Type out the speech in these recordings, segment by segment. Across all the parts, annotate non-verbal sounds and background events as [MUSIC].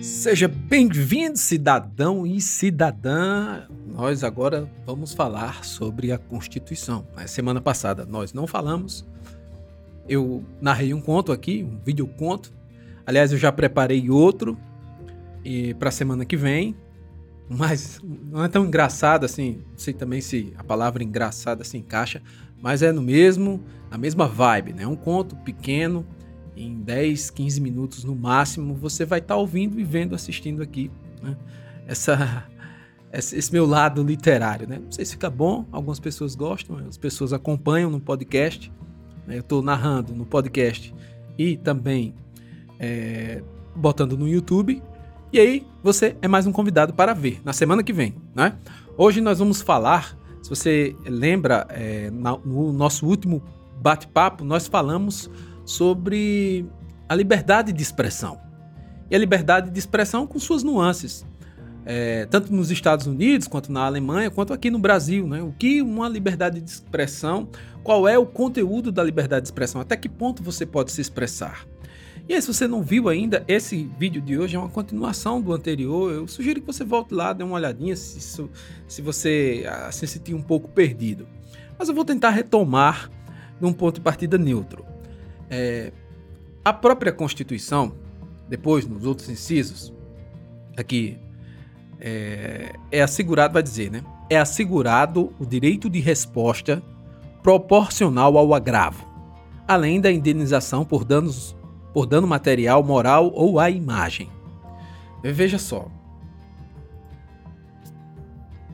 Seja bem-vindo, cidadão e cidadã. Nós agora vamos falar sobre a Constituição. Na semana passada nós não falamos. Eu narrei um conto aqui, um vídeo conto. Aliás, eu já preparei outro e para a semana que vem. Mas não é tão engraçado assim. Não sei também se a palavra engraçada se encaixa, mas é no mesmo, na mesma vibe, né? Um conto pequeno em 10, 15 minutos no máximo, você vai estar tá ouvindo e vendo, assistindo aqui né? essa, esse meu lado literário. Né? Não sei se fica bom, algumas pessoas gostam, as pessoas acompanham no podcast. Né? Eu estou narrando no podcast e também é, botando no YouTube. E aí você é mais um convidado para ver na semana que vem. Né? Hoje nós vamos falar, se você lembra, é, no nosso último bate-papo, nós falamos sobre a liberdade de expressão. E a liberdade de expressão com suas nuances. É, tanto nos Estados Unidos, quanto na Alemanha, quanto aqui no Brasil. Né? O que uma liberdade de expressão, qual é o conteúdo da liberdade de expressão, até que ponto você pode se expressar. E aí, se você não viu ainda, esse vídeo de hoje é uma continuação do anterior. Eu sugiro que você volte lá, dê uma olhadinha se, se você ah, se sentir um pouco perdido. Mas eu vou tentar retomar num ponto de partida neutro. É, a própria Constituição, depois nos outros incisos, aqui é, é assegurado, vai dizer, né? É assegurado o direito de resposta proporcional ao agravo, além da indenização por danos por dano material, moral ou à imagem. Veja só.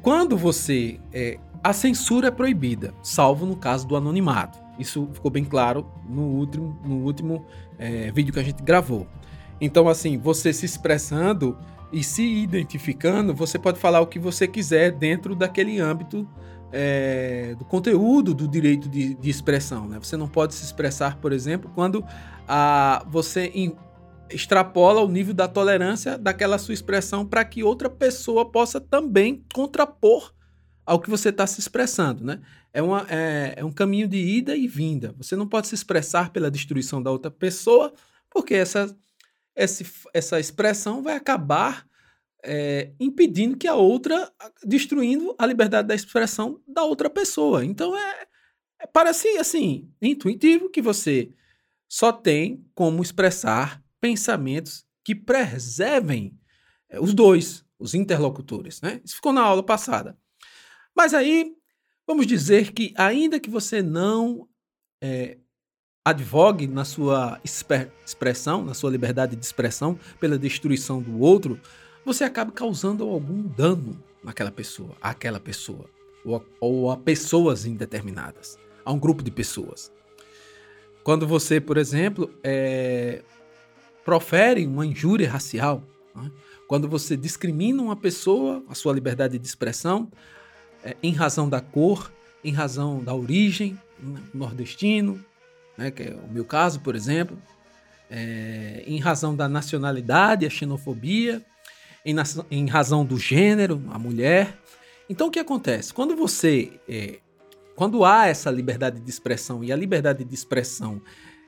Quando você. É, a censura é proibida, salvo no caso do anonimato. Isso ficou bem claro no último, no último é, vídeo que a gente gravou. Então, assim, você se expressando e se identificando, você pode falar o que você quiser dentro daquele âmbito é, do conteúdo do direito de, de, expressão. Né? Você não pode se expressar, por exemplo, quando a, você in, extrapola o nível da tolerância daquela sua expressão para que outra pessoa possa também contrapor ao que você está se expressando, né? É, uma, é, é, um caminho de ida e vinda. Você não pode se expressar pela destruição da outra pessoa, porque essa, essa, essa expressão vai acabar é, impedindo que a outra, destruindo a liberdade da expressão da outra pessoa. Então é, é parece assim, intuitivo que você só tem como expressar pensamentos que preservem é, os dois, os interlocutores. Né? Isso ficou na aula passada. Mas aí, vamos dizer que, ainda que você não é, advogue na sua expressão, na sua liberdade de expressão, pela destruição do outro, você acaba causando algum dano naquela pessoa, àquela pessoa, ou a, ou a pessoas indeterminadas, a um grupo de pessoas. Quando você, por exemplo, é, profere uma injúria racial, né? quando você discrimina uma pessoa, a sua liberdade de expressão, é, em razão da cor, em razão da origem, nordestino, né, que é o meu caso, por exemplo, é, em razão da nacionalidade, a xenofobia, em, em, razão do gênero, a mulher. Então, o que acontece? Quando você. É, quando há essa liberdade de expressão e a liberdade de expressão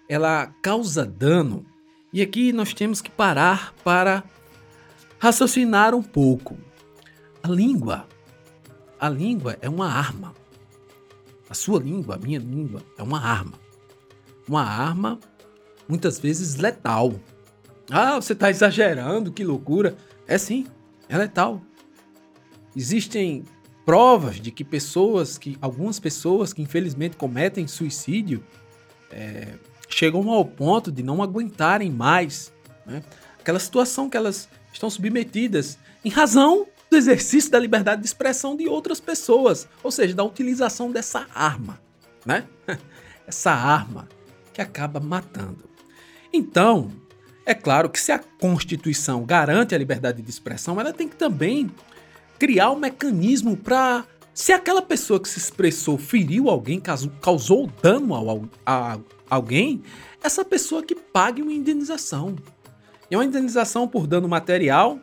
ela causa dano, e aqui nós temos que parar para raciocinar um pouco. A língua a língua é uma arma. A sua língua, a minha língua, é uma arma. Uma arma, muitas vezes letal. Ah, você está exagerando, que loucura. É sim, é letal. Existem provas de que pessoas, que algumas pessoas que infelizmente cometem suicídio, é, chegam ao ponto de não aguentarem mais né, aquela situação que elas estão submetidas em razão do exercício da liberdade de expressão de outras pessoas, ou seja, da utilização dessa arma, né? [LAUGHS] Essa arma que acaba matando. Então, é claro que se a Constituição garante a liberdade de expressão, ela tem que também criar um mecanismo para se aquela pessoa que se expressou feriu alguém, causou dano ao, a alguém, essa pessoa que pague uma indenização. E uma indenização por dano material,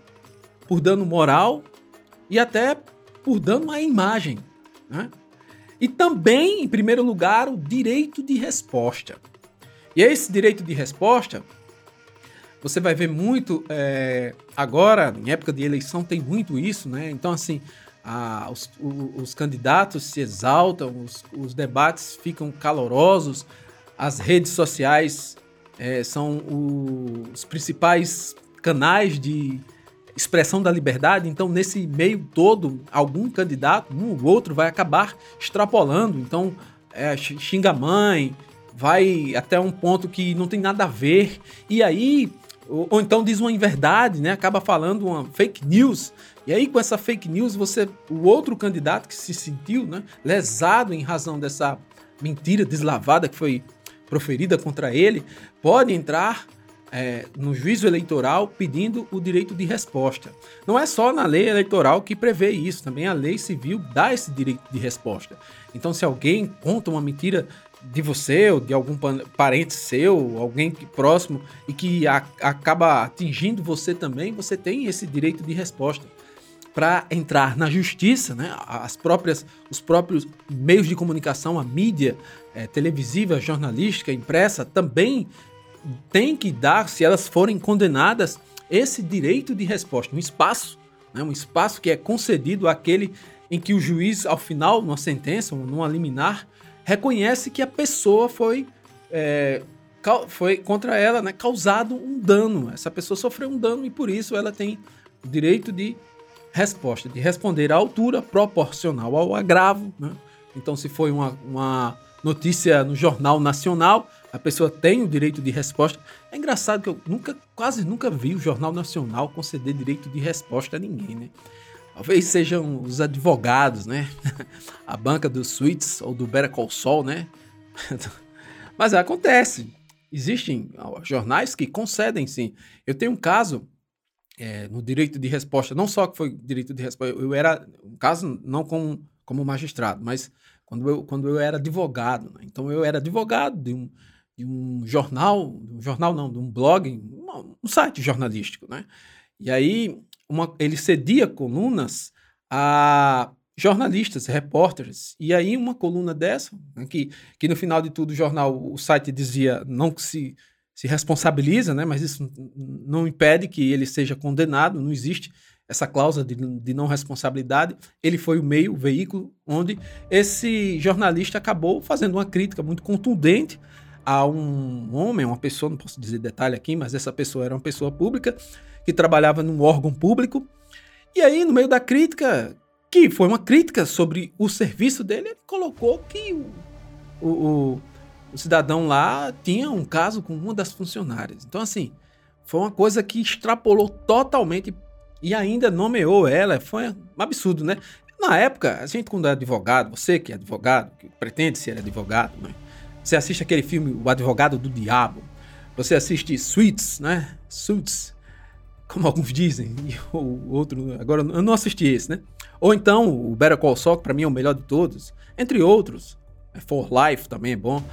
por dano moral e até por dano à imagem. Né? E também, em primeiro lugar, o direito de resposta. E esse direito de resposta você vai ver muito é, agora, em época de eleição, tem muito isso, né? Então, assim, a, os, os, candidatos se exaltam, os, os, debates ficam calorosos, as redes sociais é, são os principais canais de expressão da liberdade, então nesse meio todo, algum candidato, um ou outro, vai acabar extrapolando, então é, xinga a mãe, vai até um ponto que não tem nada a ver, e aí, ou, ou então diz uma inverdade, né, acaba falando uma fake news, e aí com essa fake news, você, o outro candidato que se sentiu né, lesado em razão dessa mentira deslavada que foi proferida contra ele, pode entrar é, no juízo eleitoral pedindo o direito de resposta. Não é só na lei eleitoral que prevê isso, também a lei civil dá esse direito de resposta. Então, se alguém conta uma mentira de você ou de algum parente seu, alguém próximo e que a, acaba atingindo você também, você tem esse direito de resposta para entrar na justiça, né? As próprias, os próprios meios de comunicação, a mídia é, televisiva, jornalística, impressa também tem que dar, se elas forem condenadas, esse direito de resposta, um espaço, né, um espaço que é concedido àquele em que o juiz, ao final, numa sentença, numa liminar, reconhece que a pessoa foi, é, foi contra ela né, causado um dano. Essa pessoa sofreu um dano e por isso ela tem o direito de resposta, de responder à altura proporcional ao agravo. Né? Então, se foi uma, uma notícia no Jornal Nacional, a pessoa tem o direito de resposta. É engraçado que eu nunca, quase nunca vi o Jornal Nacional conceder direito de resposta a ninguém, né? Talvez sejam os advogados, né? [LAUGHS] a banca dos Suites ou do Better Call né? [LAUGHS] Mas acontece. Existem jornais que concedem, sim. Eu tenho um caso é, no direito de resposta, não só que foi direito de resposta, eu era, um caso não como, como magistrado, mas quando eu, quando eu era advogado. Né? Então eu era advogado de um, de um jornal, um jornal não, de um blog, um, site jornalístico, né? E aí uma, ele cedia colunas a jornalistas, repórteres. E aí uma coluna dessa, né, que, que no final de tudo o jornal, o site dizia não que se, se responsabiliza, né? Mas isso não impede que ele seja condenado, não existe essa cláusula de, de não responsabilidade. Ele foi o meio, o veículo, onde esse jornalista acabou fazendo uma crítica muito contundente a um homem, uma pessoa, não posso dizer detalhe aqui, mas essa pessoa era uma pessoa pública que trabalhava num órgão público. E aí, no meio da crítica, que foi uma crítica sobre o serviço dele, ele colocou que o, o, o, cidadão lá tinha um caso com uma das funcionárias. Então, assim, foi uma coisa que extrapolou totalmente e ainda nomeou ela. Foi um absurdo, né? Na época, a gente, quando é advogado, você que é advogado, que pretende ser advogado, né? Você assiste aquele filme O Advogado do Diabo. Você assiste Suits, né? Suits, como alguns dizem. [LAUGHS] E o outro, agora eu não assisti esse, né? Ou então o Better Call Saul, que pra mim é o melhor de todos. Entre outros. É For Life também é bom.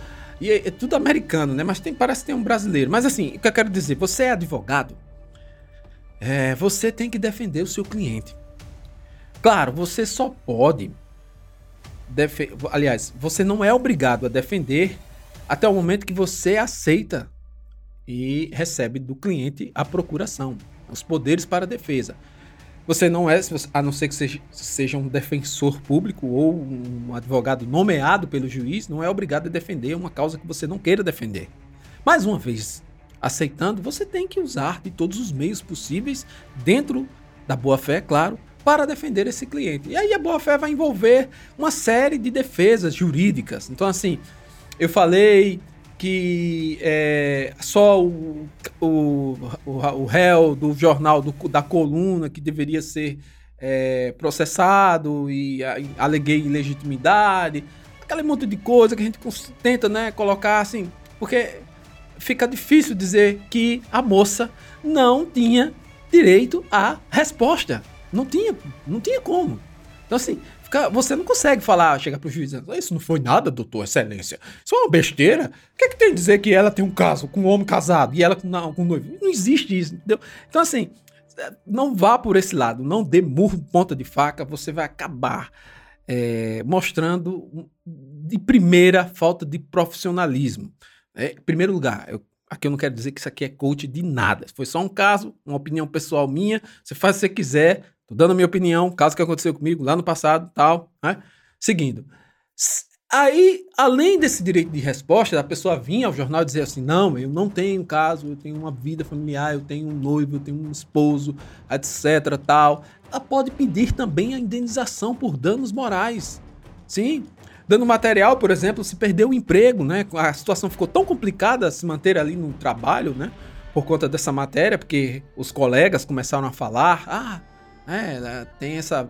E é, é, tudo americano, né? Mas tem, parece que tem um brasileiro. Mas assim, o que eu quero dizer, você é advogado, é, você tem que defender o seu cliente. Claro, você só pode aliás, você não é obrigado a defender até o momento que você aceita e recebe do cliente a procuração, os poderes para defesa. Você não é, a não ser que seja, seja um defensor público ou um advogado nomeado pelo juiz, não é obrigado a defender uma causa que você não queira defender. Mais uma vez, aceitando, você tem que usar de todos os meios possíveis, dentro da boa fé, claro, para defender esse cliente. E aí a boa-fé vai envolver uma série de defesas jurídicas. Então, assim, eu falei que é, só o, o, o, réu do jornal, do, da coluna, que deveria ser é, processado e a, aleguei ilegitimidade, aquele monte de coisa que a gente tenta né, colocar assim, porque fica difícil dizer que a moça não tinha direito à resposta. Não tinha, não tinha como. Então, assim, você não consegue falar, chegar pro juiz dizendo, isso não foi nada, doutor, excelência. Isso é uma besteira. O que é que tem a dizer que ela tem um caso com um homem casado e ela com, não, com um noivo? Não existe isso, entendeu? Então, assim, não vá por esse lado, não dê murro ponta de faca, você vai acabar é, mostrando de primeira falta de profissionalismo. É, em primeiro lugar, eu, Aqui eu não quero dizer que isso aqui é coach de nada. Foi só um caso, uma opinião pessoal minha. Você faz o que você quiser. Tô dando a minha opinião, caso que aconteceu comigo lá no passado, tal, né? Seguindo. Aí, além desse direito de resposta, da pessoa vir ao jornal dizer assim: não, eu não tenho caso, eu tenho uma vida familiar, eu tenho um noivo, eu tenho um esposo, etc. tal. Ela pode pedir também a indenização por danos morais. Sim, Dando material, por exemplo, se perdeu o emprego, né? A situação ficou tão complicada se manter ali no trabalho, né? Por conta dessa matéria, porque os colegas começaram a falar, ah, é, tem essa,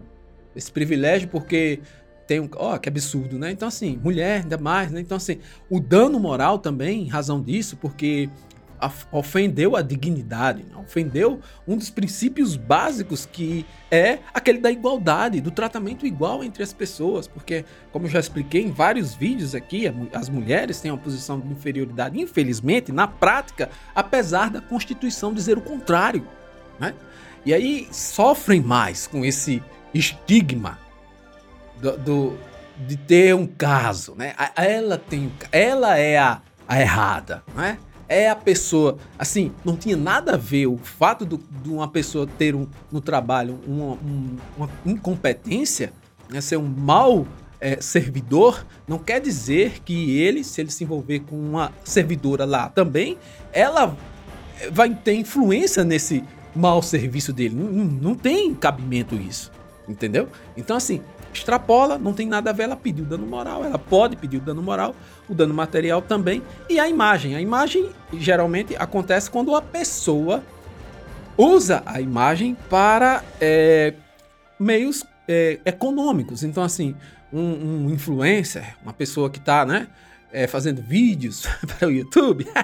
esse privilégio porque tem um. Ó, oh, que absurdo, né? Então, assim, mulher, ainda mais, né? Então, assim, o dano moral também, em razão disso, porque ofendeu a dignidade, né? ofendeu um dos princípios básicos que é aquele da igualdade, do tratamento igual entre as pessoas, porque, como eu já expliquei em vários vídeos aqui, as mulheres têm uma posição de inferioridade, infelizmente, na prática, apesar da Constituição dizer o contrário, né? E aí sofrem mais com esse estigma do, do de ter um caso, né? Ela tem, ela é a, a errada, né? É a pessoa. Assim, não tinha nada a ver o fato do, de uma pessoa ter um, no trabalho uma, um, uma incompetência, né, ser um mau é, servidor, não quer dizer que ele, se ele se envolver com uma servidora lá também, ela vai ter influência nesse mau serviço dele. Não, não tem cabimento isso. Entendeu? Então, assim, extrapola, não tem nada a ver, ela pediu dano moral, ela pode pedir o dano moral, o dano material também, e a imagem. A imagem geralmente acontece quando a pessoa usa a imagem para é, meios é, econômicos. Então, assim, um, um, influencer, uma pessoa que está, né? É, fazendo vídeos [LAUGHS] para o YouTube, [LAUGHS]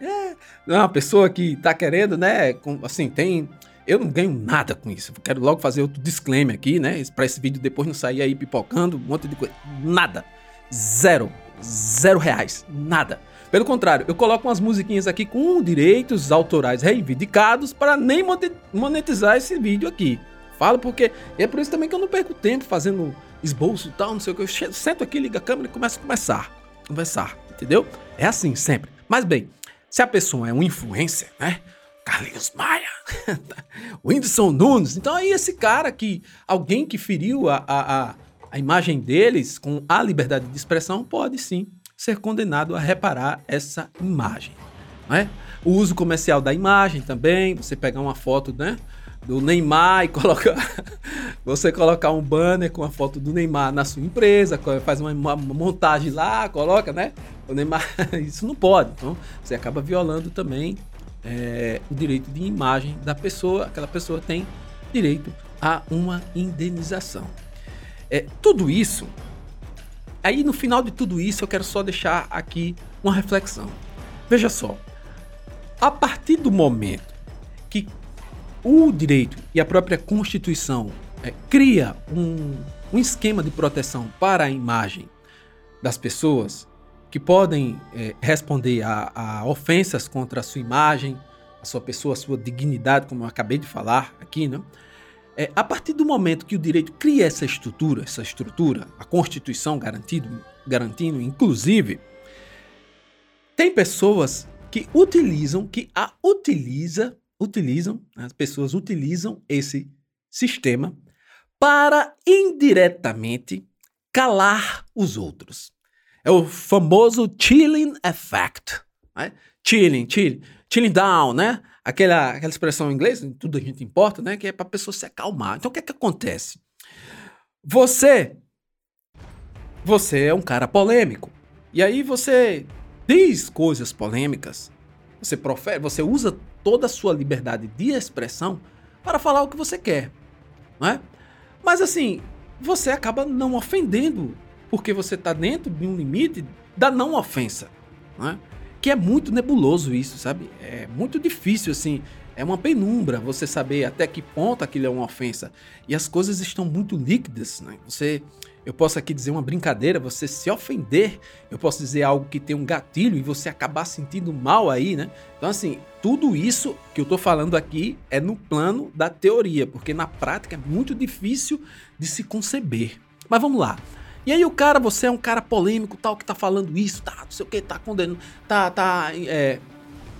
é, uma pessoa que está querendo, né? Com, assim, tem eu não ganho nada com isso. quero logo fazer outro disclaimer aqui, né? Para esse vídeo depois não sair aí pipocando, um monte de coisa. Nada. Zero. Zero reais. Nada. Pelo contrário, eu coloco umas musiquinhas aqui com direitos autorais reivindicados para nem monetizar esse vídeo aqui. Falo porque é por isso também que eu não perco tempo fazendo esboço e tal, não sei o que. Eu sento aqui, ligo a câmera e começo a conversar. Conversar, entendeu? É assim sempre. Mas bem, se a pessoa é um influencer, né? Carlinhos Maia, [LAUGHS] Whindersson Nunes. Então aí esse cara que, alguém que feriu a, a, a imagem deles com a liberdade de expressão pode sim ser condenado a reparar essa imagem. é? O uso comercial da imagem também, você pegar uma foto né, do Neymar e [LAUGHS] colocar. você colocar um banner com a foto do Neymar na sua empresa, faz uma, uma montagem lá, coloca, né? O Neymar. [LAUGHS] Isso não pode. Então você acaba violando também é, o direito de imagem da pessoa, aquela pessoa tem direito a uma indenização. É, tudo isso, aí no final de tudo isso eu quero só deixar aqui uma reflexão. Veja só, a partir do momento que o direito e a própria Constituição é, cria um, um esquema de proteção para a imagem das pessoas, que podem é, responder a, a, ofensas contra a sua imagem, a sua pessoa, a sua dignidade, como eu acabei de falar aqui, né? É, a partir do momento que o direito cria essa estrutura, essa estrutura, a Constituição garantido, garantindo, inclusive, tem pessoas que utilizam, que a utiliza, utilizam, as pessoas utilizam esse sistema para indiretamente calar os outros. É o famoso chilling effect. Né? Chilling, chilling, chilling down, né? Aquela, aquela expressão em inglês, tudo a gente importa, né? Que é para a pessoa se acalmar. Então o que é que acontece? Você, você é um cara polêmico. E aí você diz coisas polêmicas. Você profere, você usa toda a sua liberdade de expressão para falar o que você quer, não é? Mas assim, você acaba não ofendendo porque você está dentro de um limite da não ofensa, né? Que é muito nebuloso isso, sabe? É muito difícil assim. É uma penumbra você saber até que ponto aquilo é uma ofensa. E as coisas estão muito líquidas, né? Você eu posso aqui dizer uma brincadeira, você se ofender, eu posso dizer algo que tem um gatilho e você acabar sentindo mal aí, né? Então, assim, tudo isso que eu tô falando aqui é no plano da teoria, porque na prática é muito difícil de se conceber. Mas vamos lá. E aí o cara, você é um cara polêmico, tal, que tá falando isso, tá, não sei o que, tá condenando, tá, tá é,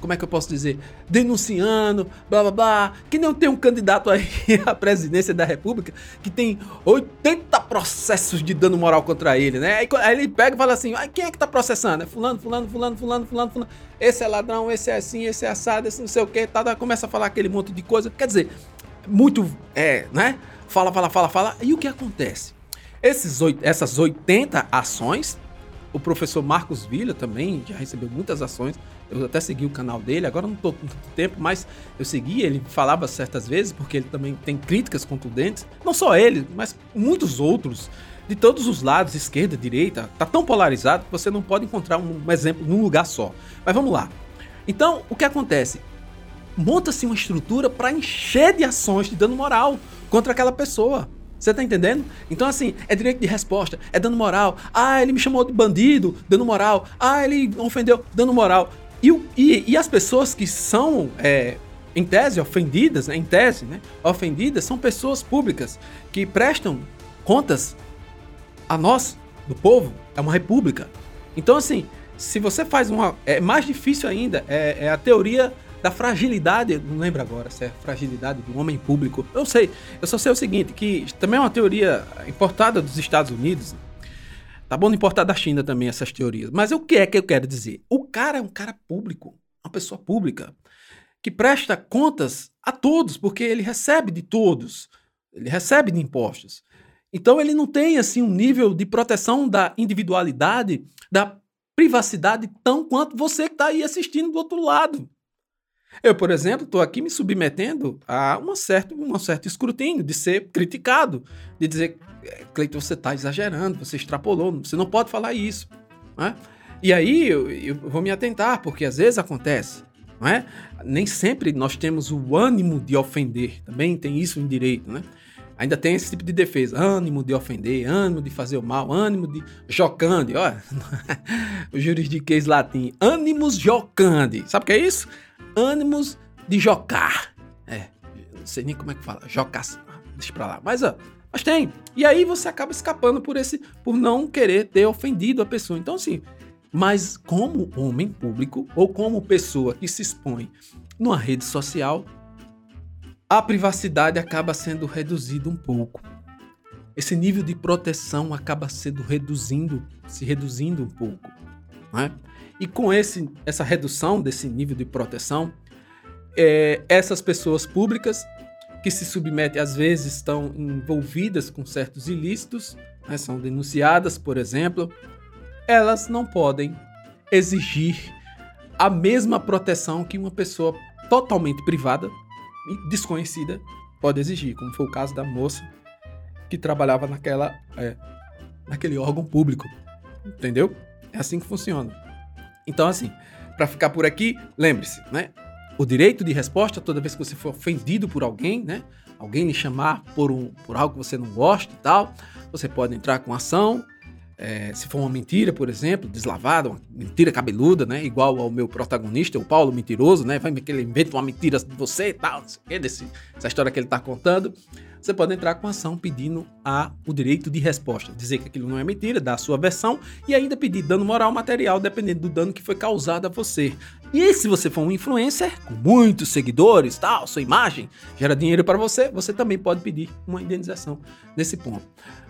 como é que eu posso dizer, denunciando, blá blá blá, que nem tem um candidato aí [LAUGHS] à presidência da república que tem 80 processos de dano moral contra ele, né? Aí ele pega e fala assim, ah, quem é que tá processando? É fulano, fulano, fulano, fulano, fulano, fulano, esse é ladrão, esse é assim, esse é assado, esse não sei o que, tá, tá, começa a falar aquele monte de coisa, quer dizer, muito, é, né? Fala, fala, fala, fala, e o que acontece? Esses, essas 80 ações o professor Marcos Villa também já recebeu muitas ações. Eu até segui o canal dele, agora não estou com muito tempo, mas eu segui, ele falava certas vezes, porque ele também tem críticas contundentes. Não só ele, mas muitos outros, de todos os lados, esquerda, direita. Tá tão polarizado que você não pode encontrar um exemplo num lugar só. Mas vamos lá. Então, o que acontece? Monta-se uma estrutura para encher de ações de dano moral contra aquela pessoa. Você tá entendendo? Então, assim, é direito de resposta, é dando moral. Ah, ele me chamou de bandido, dando moral. Ah, ele ofendeu, dando moral. E, e, e as pessoas que são, é, em tese, ofendidas, né, em tese, né, ofendidas, são pessoas públicas que prestam contas a nós, do povo. É uma república. Então, assim, se você faz uma. É mais difícil ainda, é, é a teoria da fragilidade, não lembro agora se é fragilidade do homem público. Eu sei, eu só sei o seguinte, que também é uma teoria importada dos Estados Unidos. Tá bom importar da China também essas teorias. Mas o que é que eu quero dizer? O cara é um cara público, uma pessoa pública, que presta contas a todos, porque ele recebe de todos, ele recebe de impostos. Então ele não tem assim um nível de proteção da individualidade, da privacidade tão quanto você que está aí assistindo do outro lado. Eu, por exemplo, estou aqui me submetendo a uma certo, um certo escrutínio, de ser criticado, de dizer, é, Cleiton, você está exagerando, você extrapolou, você não pode falar isso. Né? E aí eu, eu, vou me atentar, porque às vezes acontece. Não é? Nem sempre nós temos o ânimo de ofender, também tem isso em direito, né? Ainda tem esse tipo de defesa, ânimo de ofender, ânimo de fazer o mal, ânimo de jocande, olha, [LAUGHS] o juridiquês latim, ânimos jocande, sabe o que é isso? Ânimos de jocar. É, não sei nem como é que fala, jocar, deixa pra lá. Mas, ó, mas tem. E aí você acaba escapando por esse, por não querer ter ofendido a pessoa. Então, assim, mas como homem público ou como pessoa que se expõe numa rede social, a privacidade acaba sendo reduzida um pouco. Esse nível de proteção acaba sendo reduzindo, se reduzindo um pouco. Né? E com esse, essa redução desse nível de proteção, é, essas pessoas públicas que se submetem, às vezes estão envolvidas com certos ilícitos, né, são denunciadas, por exemplo, elas não podem exigir a mesma proteção que uma pessoa totalmente privada e desconhecida pode exigir, como foi o caso da moça que trabalhava naquela, é, naquele órgão público. Entendeu? É assim que funciona. Então, assim, para ficar por aqui, lembre-se, né? O direito de resposta, toda vez que você for ofendido por alguém, né? Alguém lhe chamar por, um, por algo que você não gosta e tal, você pode entrar com ação. É, se for uma mentira, por exemplo, deslavada, uma mentira cabeluda, né? Igual ao meu protagonista, o Paulo Mentiroso, né? Vai que ele inventa uma mentira de você e tal, não sei o que, desse, essa história que ele está contando você pode entrar com ação pedindo a, o direito de resposta, dizer que aquilo não é mentira, dar a sua versão e ainda pedir dano moral material, dependendo do dano que foi causado a você. E se você for um influencer com muitos seguidores, tal, sua imagem gera dinheiro para você, você também pode pedir uma indenização nesse ponto.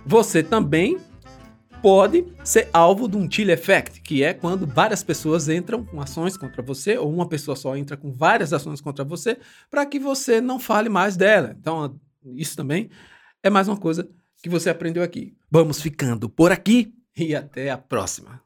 Você também pode ser alvo de um chill effect, que é quando várias pessoas entram com ações contra você, ou uma pessoa só entra com várias ações contra você, para que você não fale mais dela. Então, isso também é mais uma coisa que você aprendeu aqui. Vamos ficando por aqui e até a próxima.